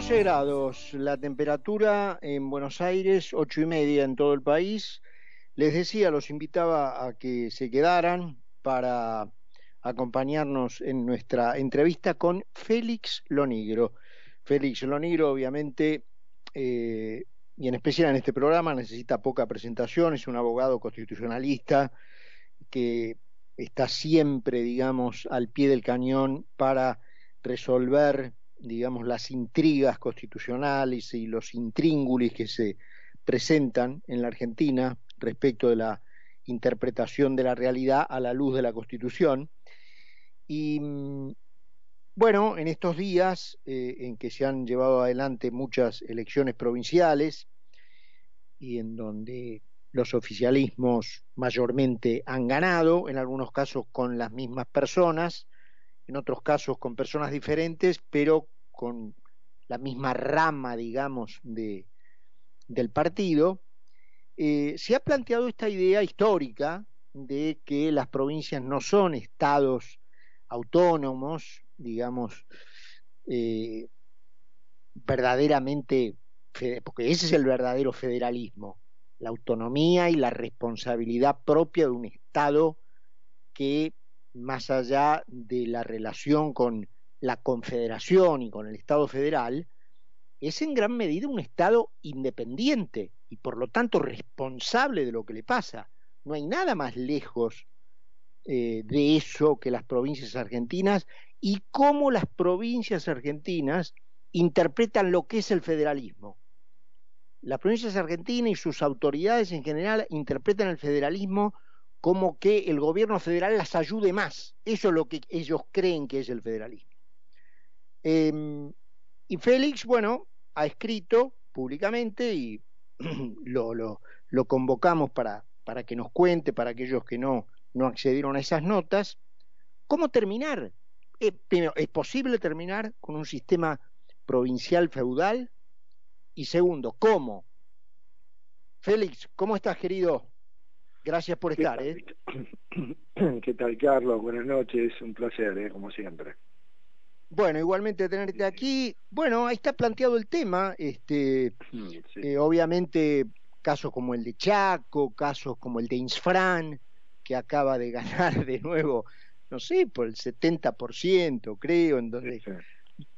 12 grados la temperatura en Buenos Aires, 8 y media en todo el país. Les decía, los invitaba a que se quedaran para acompañarnos en nuestra entrevista con Félix Lonigro. Félix Lonigro, obviamente, eh, y en especial en este programa, necesita poca presentación, es un abogado constitucionalista que está siempre, digamos, al pie del cañón para resolver digamos, las intrigas constitucionales y los intríngulis que se presentan en la Argentina respecto de la interpretación de la realidad a la luz de la Constitución. Y bueno, en estos días eh, en que se han llevado adelante muchas elecciones provinciales y en donde los oficialismos mayormente han ganado, en algunos casos con las mismas personas, en otros casos con personas diferentes, pero con la misma rama, digamos, de, del partido, eh, se ha planteado esta idea histórica de que las provincias no son estados autónomos, digamos, eh, verdaderamente, porque ese es el verdadero federalismo, la autonomía y la responsabilidad propia de un Estado que más allá de la relación con la Confederación y con el Estado federal, es en gran medida un Estado independiente y por lo tanto responsable de lo que le pasa. No hay nada más lejos eh, de eso que las provincias argentinas y cómo las provincias argentinas interpretan lo que es el federalismo. Las provincias argentinas y sus autoridades en general interpretan el federalismo como que el gobierno federal las ayude más. Eso es lo que ellos creen que es el federalismo. Em, y Félix, bueno, ha escrito públicamente y lo, lo, lo convocamos para, para, que nos cuente, para aquellos que no, no accedieron a esas notas, cómo terminar. Eh, primero, ¿es posible terminar con un sistema provincial feudal? Y segundo, ¿cómo? Félix, ¿cómo estás, querido? Gracias por estar. ¿eh? ¿Qué tal, Carlos? Buenas noches, un placer, ¿eh? como siempre. Bueno, igualmente tenerte aquí. Bueno, ahí está planteado el tema. Este, eh, obviamente, casos como el de Chaco, casos como el de Insfran, que acaba de ganar de nuevo, no sé, por el 70%, creo, en donde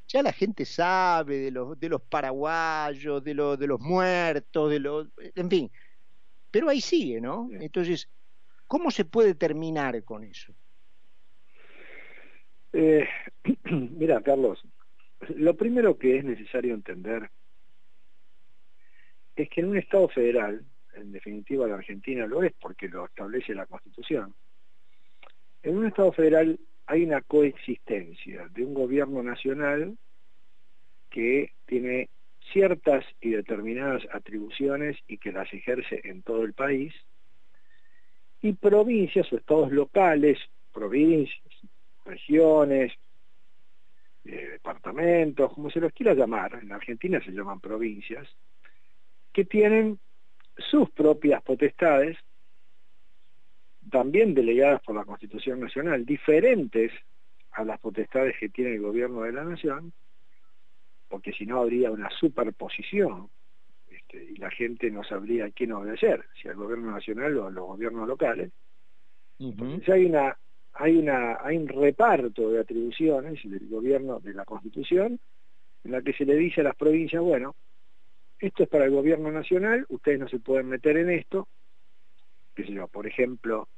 ya la gente sabe de los, de los paraguayos, de, los, de los muertos, de los, en fin, pero ahí sigue, ¿no? Entonces, ¿cómo se puede terminar con eso? Eh, mira, Carlos, lo primero que es necesario entender es que en un Estado federal, en definitiva la Argentina lo es porque lo establece la Constitución, en un Estado federal hay una coexistencia de un gobierno nacional que tiene ciertas y determinadas atribuciones y que las ejerce en todo el país, y provincias o estados locales, provincias, regiones, eh, departamentos, como se los quiera llamar, en Argentina se llaman provincias, que tienen sus propias potestades, también delegadas por la Constitución Nacional, diferentes a las potestades que tiene el gobierno de la nación, porque si no habría una superposición este, y la gente no sabría a quién obedecer, si al gobierno nacional o a los gobiernos locales. Entonces hay una hay una hay un reparto de atribuciones del gobierno de la Constitución en la que se le dice a las provincias, bueno, esto es para el gobierno nacional, ustedes no se pueden meter en esto, qué sé por ejemplo,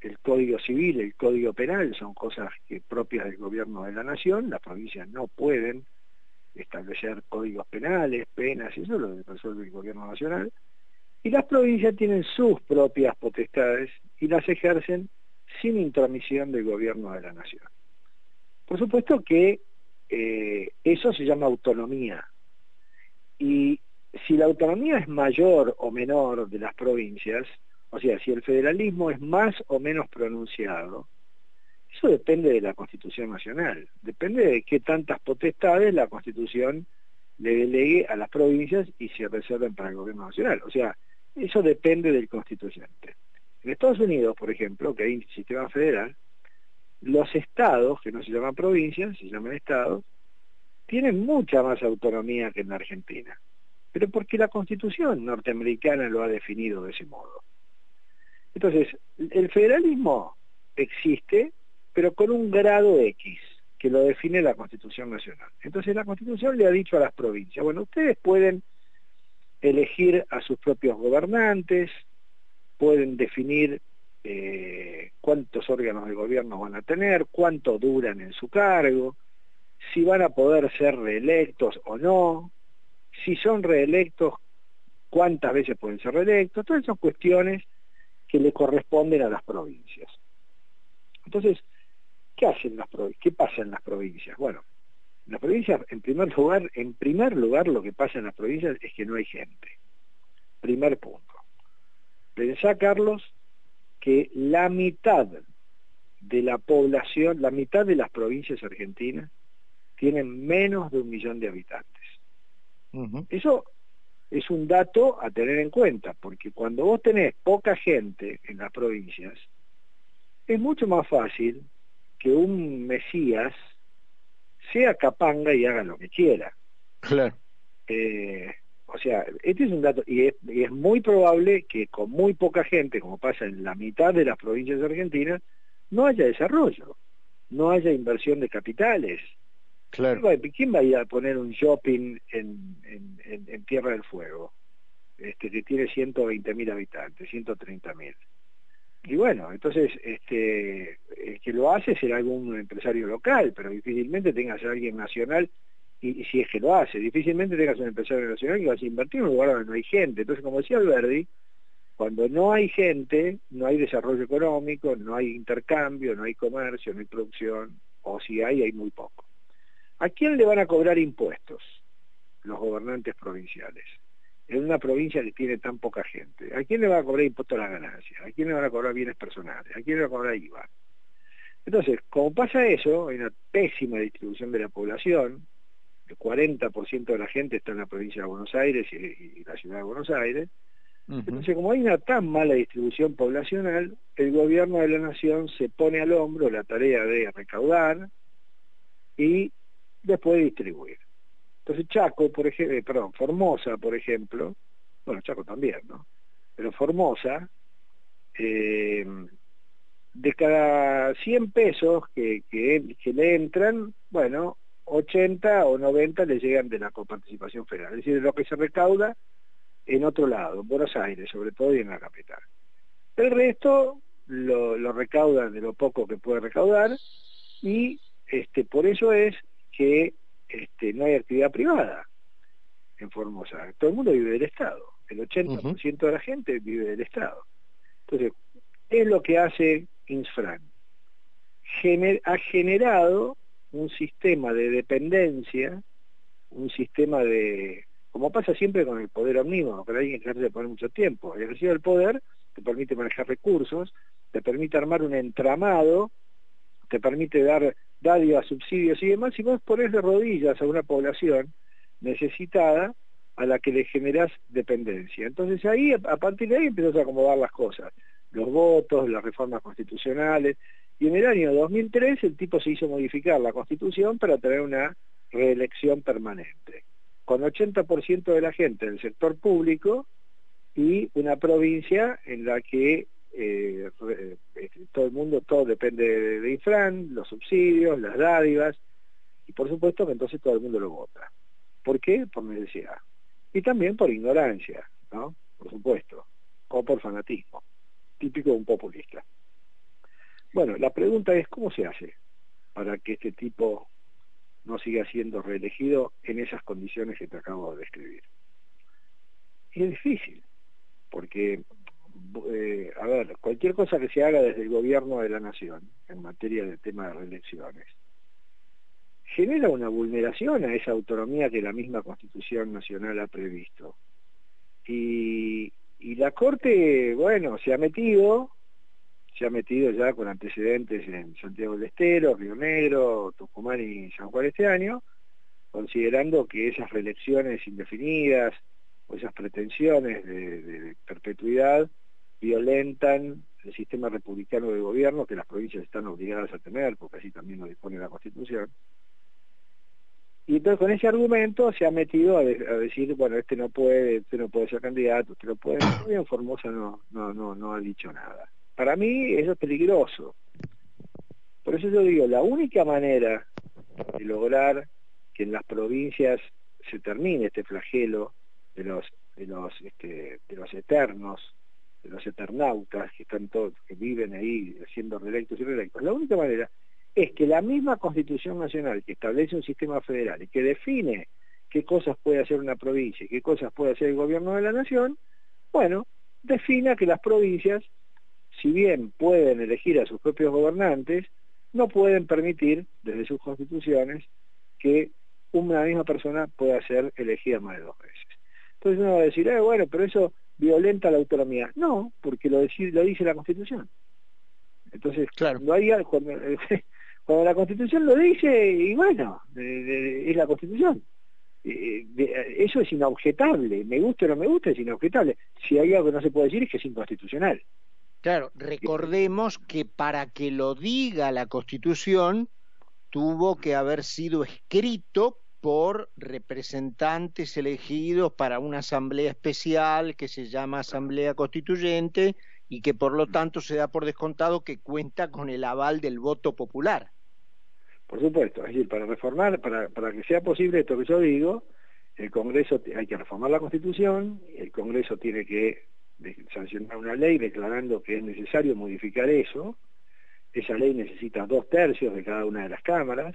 el Código Civil, el Código Penal son cosas que propias del gobierno de la nación, las provincias no pueden establecer códigos penales, penas, eso lo resuelve el gobierno nacional, y las provincias tienen sus propias potestades y las ejercen sin intromisión del gobierno de la nación. Por supuesto que eh, eso se llama autonomía, y si la autonomía es mayor o menor de las provincias, o sea, si el federalismo es más o menos pronunciado, eso depende de la Constitución Nacional, depende de qué tantas potestades la Constitución le delegue a las provincias y se reserven para el gobierno nacional. O sea, eso depende del constituyente. En Estados Unidos, por ejemplo, que hay un sistema federal, los estados, que no se llaman provincias, se llaman estados, tienen mucha más autonomía que en la Argentina, pero porque la constitución norteamericana lo ha definido de ese modo. Entonces, el federalismo existe, pero con un grado X, que lo define la Constitución Nacional. Entonces la Constitución le ha dicho a las provincias, bueno, ustedes pueden elegir a sus propios gobernantes, pueden definir eh, cuántos órganos de gobierno van a tener, cuánto duran en su cargo, si van a poder ser reelectos o no, si son reelectos, cuántas veces pueden ser reelectos, todas esas cuestiones que le corresponden a las provincias. Entonces, ¿qué hacen las ¿Qué pasa en las provincias? Bueno, en las provincias, en primer lugar, en primer lugar lo que pasa en las provincias es que no hay gente. Primer punto. Pensá, Carlos, que la mitad de la población, la mitad de las provincias argentinas tienen menos de un millón de habitantes. Eso es un dato a tener en cuenta, porque cuando vos tenés poca gente en las provincias, es mucho más fácil que un Mesías sea capanga y haga lo que quiera. Claro. Eh, o sea, este es un dato, y es, muy probable que con muy poca gente, como pasa en la mitad de las provincias argentinas, no haya desarrollo, no haya inversión de capitales. Claro. ¿Quién va a ir a poner un shopping en, en, Tierra del Fuego? Este, que tiene 120 mil habitantes, 130 mil. Y bueno, entonces, este, el que lo hace será algún empresario local, pero difícilmente tengas a alguien nacional y, si es que lo hace, difícilmente tengas un empresario nacional que vas a invertir en un lugar donde no hay gente. Entonces, como decía Alberdi, cuando no hay gente, no hay desarrollo económico, no hay intercambio, no hay comercio, no hay producción, o si hay, hay muy poco. ¿A quién le van a cobrar impuestos los gobernantes provinciales? En una provincia que tiene tan poca gente. ¿A quién le van a cobrar impuestos a la ganancia? ¿A quién le van a cobrar bienes personales? ¿A quién le van a cobrar IVA? Entonces, como pasa eso, hay una pésima distribución de la población, el 40% de la gente está en la provincia de Buenos Aires y, la ciudad de Buenos Aires. Entonces, como hay una tan mala distribución poblacional, el gobierno de la nación se pone al hombro la tarea de recaudar y después distribuir. Entonces Chaco, por ejemplo, eh, perdón, Formosa, por ejemplo, bueno, Chaco también, ¿no? Pero Formosa, eh, de cada 100 pesos que, que, que le entran, bueno, 80 o 90 le llegan de la coparticipación federal, es decir, de lo que se recauda en otro lado, en Buenos Aires sobre todo y en la capital. El resto lo, lo recaudan de lo poco que puede recaudar y este, por eso es que este, no hay actividad privada en Formosa. Todo el mundo vive del Estado. El 80% de la gente vive del Estado. Entonces, es lo que hace Insfran. ha generado un sistema de dependencia, un sistema de, como pasa siempre con el poder omnímodo, que alguien ejerce poner mucho tiempo, el ejercicio del poder te permite manejar recursos, te permite armar un entramado, te permite dar dádivas, subsidios y demás, y vos pones de rodillas a una población necesitada a la que le generás dependencia. Entonces ahí, a partir de ahí empiezas a acomodar las cosas, los votos, las reformas constitucionales, y en el año 2003 el tipo se hizo modificar la constitución para tener una reelección permanente, con 80% de la gente del sector público y una provincia en la que eh, eh, todo el mundo, todo depende de, Infran, los subsidios, las dádivas, y por supuesto que entonces todo el mundo lo vota. ¿Por qué? Por necesidad. Y también por ignorancia, ¿no? Por supuesto, o por fanatismo, un populista. Bueno, la pregunta es cómo se hace para que este tipo no siga siendo reelegido en esas condiciones que te acabo de describir. Y es difícil, porque, eh, a ver, cualquier cosa que se haga desde el gobierno de la nación en materia de tema de reelecciones, genera una vulneración a esa autonomía que la misma Constitución Nacional ha previsto. Y, y la Corte, bueno, se ha metido, se ha metido ya con antecedentes en Santiago del Estero, Río Negro, Tucumán y San Juan este año, considerando que esas reelecciones indefinidas o esas pretensiones de, perpetuidad violentan el sistema republicano de gobierno que las provincias están obligadas a tener, porque así también lo dispone la Constitución. Y entonces con ese argumento se ha metido a, decir, bueno, este no puede, este no puede ser candidato, este no puede. Bien, Formosa no, no, no, no ha dicho nada. Para mí eso es peligroso. Por eso yo digo, la única manera de lograr que en las provincias se termine este flagelo de los de los este, de los eternos de los eternautas que están todos que viven ahí siendo reelectos y reelectos la única manera es que la misma Constitución Nacional que establece un sistema federal y que define qué cosas puede hacer una provincia y qué cosas puede hacer el gobierno de la nación, bueno, defina que las provincias, si bien pueden elegir a sus propios gobernantes, no pueden permitir, desde sus constituciones, que una misma persona pueda ser elegida más de dos veces. Entonces uno va a decir, eh, bueno, pero eso violenta la autonomía. No, porque lo, lo dice la Constitución. Entonces, claro. cuando, hay, cuando, cuando la Constitución lo dice, y bueno, es la Constitución. eso es inobjetable, me guste o no me guste, es inobjetable. Si hay algo que no se puede decir es que es inconstitucional. Claro, recordemos que para que lo diga la Constitución tuvo que haber sido escrito por representantes elegidos para una asamblea especial que se llama Asamblea Constituyente y que por lo tanto se da por descontado que cuenta con el aval del voto popular. Por supuesto, es decir, para reformar, para, para que sea posible esto que yo digo, el Congreso hay que reformar la Constitución, el Congreso tiene que sancionar una ley declarando que es necesario modificar eso. Esa ley necesita dos tercios de cada una de las cámaras.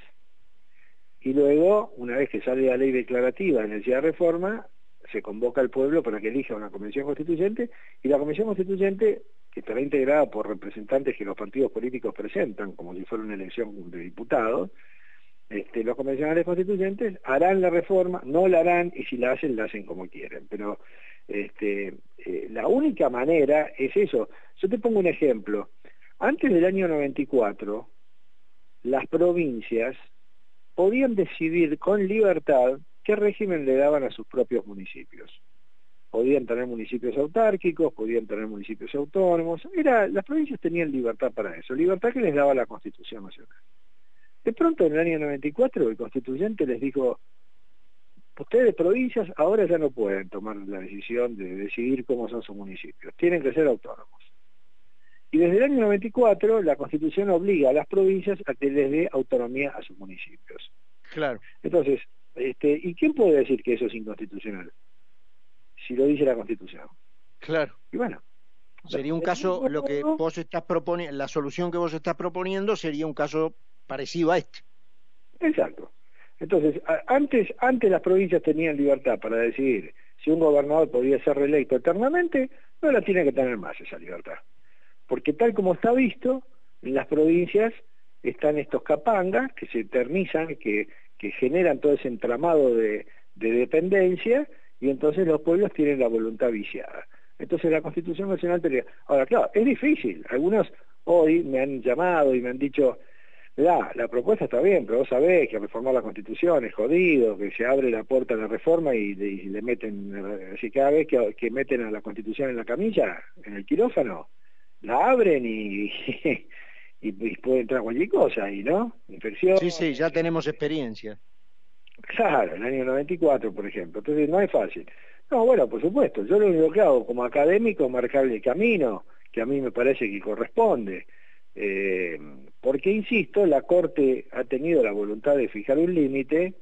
Y luego, una vez que sale la ley declarativa de necesidad de reforma, se convoca al pueblo para que elija una convención constituyente y la convención constituyente, que estará integrada por representantes que los partidos políticos presentan, como si fuera una elección de diputados, este, los convencionales constituyentes harán la reforma, no la harán y si la hacen, la hacen como quieren. Pero este, eh, la única manera es eso. Yo te pongo un ejemplo. Antes del año 94, las provincias podían decidir con libertad qué régimen le daban a sus propios municipios. Podían tener municipios autárquicos, podían tener municipios autónomos. Era, las provincias tenían libertad para eso, libertad que les daba la Constitución Nacional. De pronto, en el año 94, el constituyente les dijo, ustedes provincias ahora ya no pueden tomar la decisión de decidir cómo son sus municipios, tienen que ser autónomos. Y desde el año 94 la Constitución obliga a las provincias a que les dé autonomía a sus municipios. Claro. Entonces, este, ¿y quién puede decir que eso es inconstitucional? Si lo dice la Constitución. Claro. Y bueno. Sería un caso, lo que vos estás proponiendo, la solución que vos estás proponiendo sería un caso parecido a este. Exacto. Entonces, antes, antes las provincias tenían libertad para decidir si un gobernador podía ser reelecto eternamente, no la tiene que tener más esa libertad. Porque tal como está visto, en las provincias están estos capangas que se eternizan, que, que generan todo ese entramado de, de dependencia, y entonces los pueblos tienen la voluntad viciada. Entonces la Constitución Nacional tenía... Ahora, claro, es difícil. Algunos hoy me han llamado y me han dicho, la, la propuesta está bien, pero vos sabés que reformar la Constitución es jodido, que se abre la puerta a la reforma y, le meten, así cada vez que, meten a la Constitución en la camilla, en el quirófano, la abren y, y, puede entrar cualquier cosa ahí, ¿no? Infección. Sí, sí, ya tenemos experiencia. Claro, en el año 94, por ejemplo. Entonces no es fácil. No, bueno, por supuesto. Yo lo único que hago como académico es marcarle el camino que a mí me parece que corresponde. Eh, porque, insisto, la Corte ha tenido la voluntad de fijar un límite,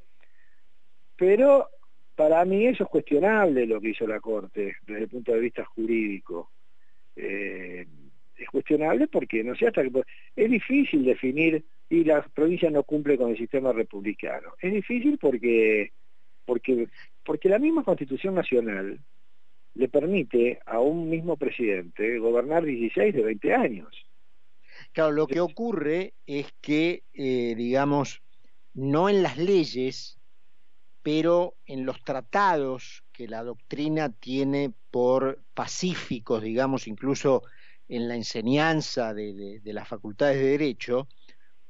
pero para mí eso es cuestionable lo que hizo la Corte desde el punto de vista jurídico. Eh, es cuestionable porque no sé hasta que es difícil definir y la provincia no cumple con el sistema republicano. Es difícil porque porque porque la misma Constitución Nacional le permite a un mismo presidente gobernar 16 de 20 años. Claro, lo que ocurre es que, eh, digamos, no en las leyes, pero en los tratados que la doctrina tiene por pacíficos, digamos, incluso en la enseñanza de, de las facultades de derecho,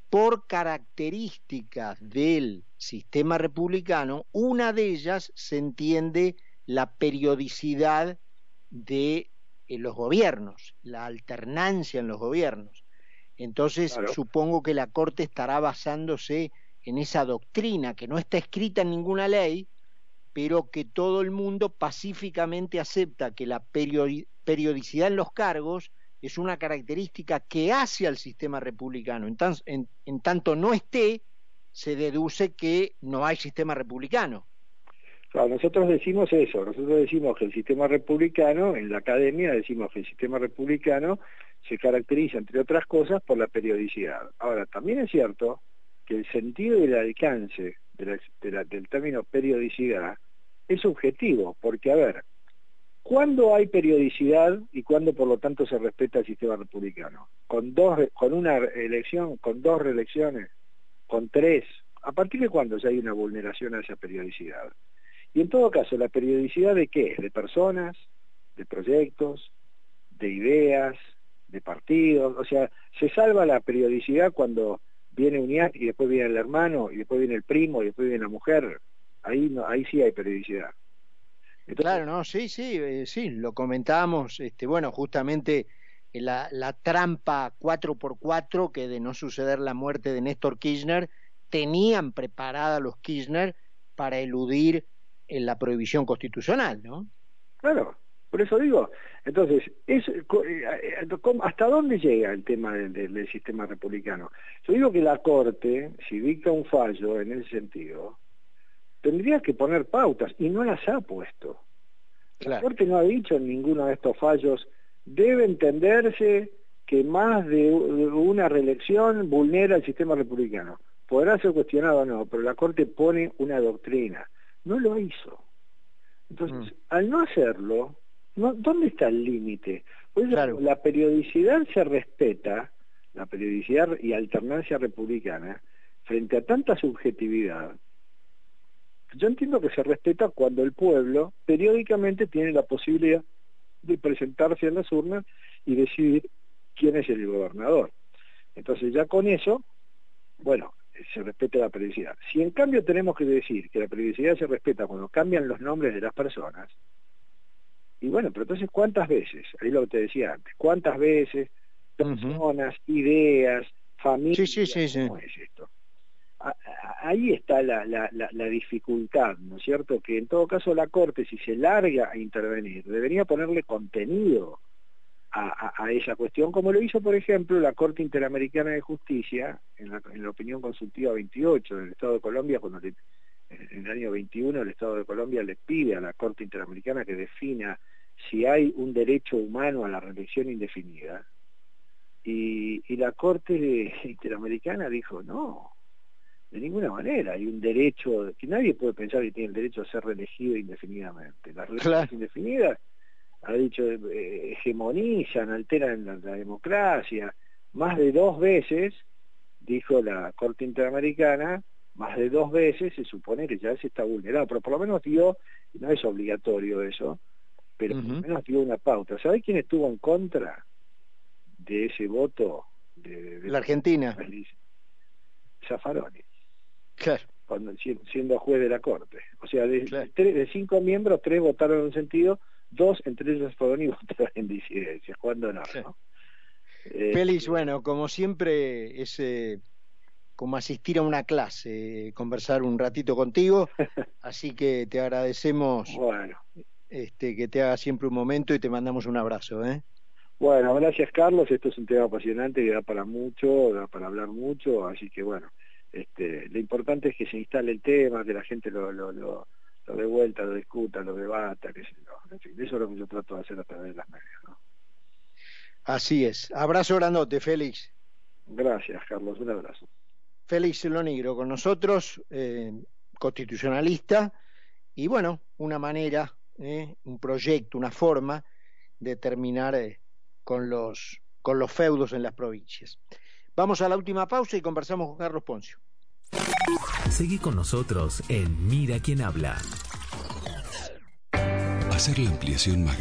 por características del sistema republicano, una de ellas se entiende la periodicidad de eh, los gobiernos, la alternancia en los gobiernos. Entonces, supongo que la Corte estará basándose en esa doctrina que no está escrita en ninguna ley, pero que todo el mundo pacíficamente acepta que la periodicidad en los cargos es una característica que hace al sistema republicano. En, tanto no esté, se deduce que no hay sistema republicano. Claro, nosotros decimos eso, nosotros decimos que el sistema republicano, en la academia decimos que el sistema republicano se caracteriza, entre otras cosas, por la periodicidad. Ahora, también es cierto que el sentido y el alcance del término periodicidad es subjetivo, porque, a ver, ¿Cuándo hay periodicidad y cuándo por lo tanto se respeta el sistema republicano? ¿Con, dos, con una elección, con dos reelecciones, con tres? ¿A partir de cuándo ya hay una vulneración a esa periodicidad? Y en todo caso, ¿la periodicidad de qué? ¿De personas? ¿De proyectos? ¿De ideas? ¿De partidos? O sea, se salva la periodicidad cuando viene un y después viene el hermano y después viene el primo y después viene la mujer. Ahí, no, ahí sí hay periodicidad claro, no, sí, sí, eh, sí, lo comentamos, este, bueno, justamente eh, la, la trampa 4x4 que de no suceder la muerte de Néstor Kirchner, tenían preparada los Kirchner para eludir en eh, la prohibición constitucional, ¿no? Claro, por eso digo, entonces, es, ¿hasta dónde llega el tema del, del, sistema republicano? Yo digo que la Corte, si dicta un fallo en ese sentido, tendría que poner pautas y no las ha puesto. La Corte no ha dicho en ninguno de estos fallos, debe entenderse que más de una reelección vulnera el sistema republicano. Podrá ser cuestionado o no, pero la Corte pone una doctrina. No lo hizo. Entonces, mm. al no hacerlo, ¿dónde está el límite? Pues la periodicidad se respeta, la periodicidad y alternancia republicana, frente a tanta subjetividad, yo entiendo que se respeta cuando el pueblo periódicamente tiene la posibilidad de presentarse en las urnas y decidir quién es el gobernador. Entonces ya con eso, bueno, se respeta la periodicidad. Si en cambio tenemos que decir que la periodicidad se respeta cuando cambian los nombres de las personas, y bueno, pero entonces ¿cuántas veces? Ahí lo que te decía antes, ¿cuántas veces personas, ideas, familias, sí, sí, sí, ¿cómo es esto? Ahí está la, dificultad, ¿no es cierto? Que en todo caso la Corte, si se larga a intervenir, debería ponerle contenido a, esa cuestión, como lo hizo, por ejemplo, la Corte Interamericana de Justicia, en la, opinión consultiva 28 del Estado de Colombia, cuando en el año 21 el Estado de Colombia le pide a la Corte Interamericana que defina si hay un derecho humano a la reelección indefinida. Y la Corte Interamericana dijo, no, de ninguna manera. Hay un derecho, que nadie puede pensar que tiene el derecho a ser reelegido indefinidamente. Las reelecciones indefinidas, ha dicho, eh, hegemonizan, alteran la, democracia. Más de dos veces, dijo la Corte Interamericana, más de dos veces se supone que ya se está vulnerado, pero por lo menos dio, no es obligatorio eso, pero por lo menos dio una pauta. ¿Sabés quién estuvo en contra de ese voto? De, la Argentina. Zaffaroni. Claro. Cuando, siendo juez de la Corte. O sea, de, de cinco miembros, tres votaron en un sentido, dos, entre ellos fueron y votaron en disidencia. cuando no? ¿no? Félix, eh, bueno, como siempre, es eh, como asistir a una clase, conversar un ratito contigo, así que te agradecemos bueno. este, que te haga siempre un momento y te mandamos un abrazo. ¿eh? Bueno, gracias Carlos, esto es un tema apasionante que da para mucho, da para hablar mucho, así que bueno, este, lo importante es que se instale el tema, que la gente lo, lo, lo, lo dé vuelta, lo discuta, lo debata, que en fin, eso es lo que yo trato de hacer a través de las medias. ¿no? Así es. Abrazo grandote, Félix. Gracias, Carlos. Un abrazo. Félix Lonigro con nosotros, eh, constitucionalista, y bueno, una manera, eh, un proyecto, una forma de terminar eh, con, los, con los feudos en las provincias. Vamos a la última pausa y conversamos con Carlos Poncio. Seguí con nosotros en Mira quién habla. Hacer la ampliación más